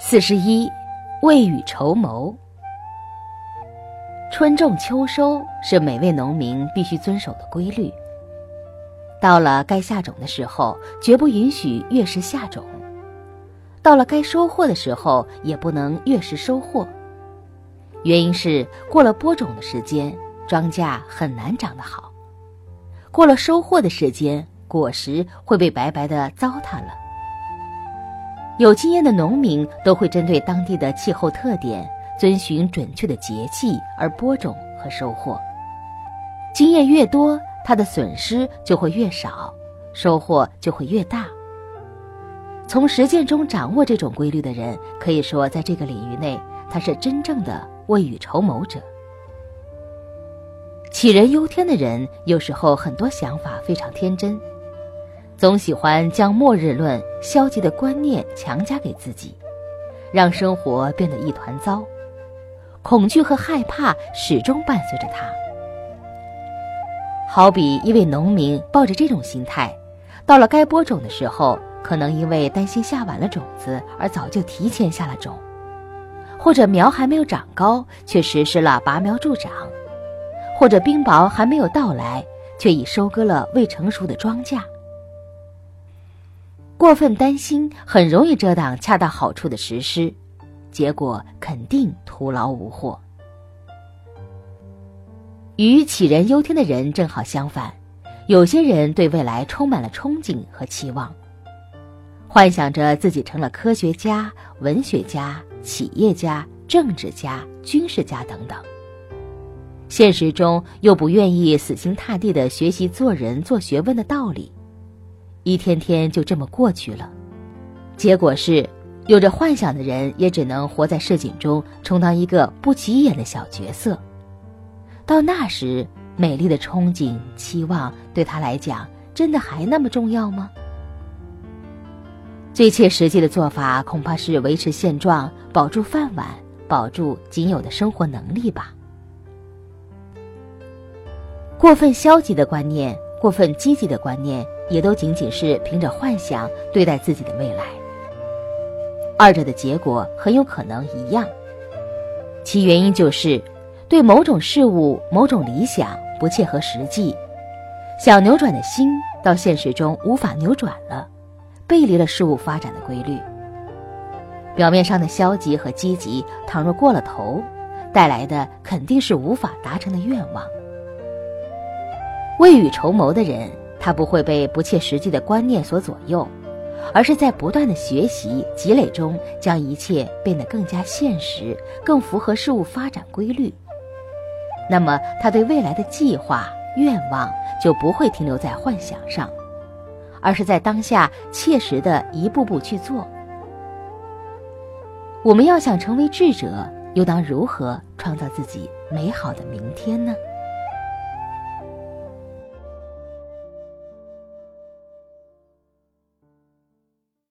四十一，未雨绸缪。春种秋收是每位农民必须遵守的规律。到了该下种的时候，绝不允许越时下种；到了该收获的时候，也不能越时收获。原因是过了播种的时间，庄稼很难长得好；过了收获的时间，果实会被白白的糟蹋了。有经验的农民都会针对当地的气候特点，遵循准确的节气而播种和收获。经验越多，他的损失就会越少，收获就会越大。从实践中掌握这种规律的人，可以说在这个领域内，他是真正的未雨绸缪者。杞人忧天的人，有时候很多想法非常天真。总喜欢将末日论、消极的观念强加给自己，让生活变得一团糟。恐惧和害怕始终伴随着他。好比一位农民抱着这种心态，到了该播种的时候，可能因为担心下晚了种子而早就提前下了种；或者苗还没有长高，却实施了拔苗助长；或者冰雹还没有到来，却已收割了未成熟的庄稼。过分担心很容易遮挡恰到好处的实施，结果肯定徒劳无获。与杞人忧天的人正好相反，有些人对未来充满了憧憬和期望，幻想着自己成了科学家、文学家、企业家、政治家、军事家等等。现实中又不愿意死心塌地的学习做人、做学问的道理。一天天就这么过去了，结果是，有着幻想的人也只能活在市井中，充当一个不起眼的小角色。到那时，美丽的憧憬、期望对他来讲，真的还那么重要吗？最切实际的做法，恐怕是维持现状，保住饭碗，保住仅有的生活能力吧。过分消极的观念，过分积极的观念。也都仅仅是凭着幻想对待自己的未来，二者的结果很有可能一样。其原因就是对某种事物、某种理想不切合实际，想扭转的心到现实中无法扭转了，背离了事物发展的规律。表面上的消极和积极，倘若过了头，带来的肯定是无法达成的愿望。未雨绸缪的人。他不会被不切实际的观念所左右，而是在不断的学习积累中，将一切变得更加现实，更符合事物发展规律。那么，他对未来的计划愿望就不会停留在幻想上，而是在当下切实的一步步去做。我们要想成为智者，又当如何创造自己美好的明天呢？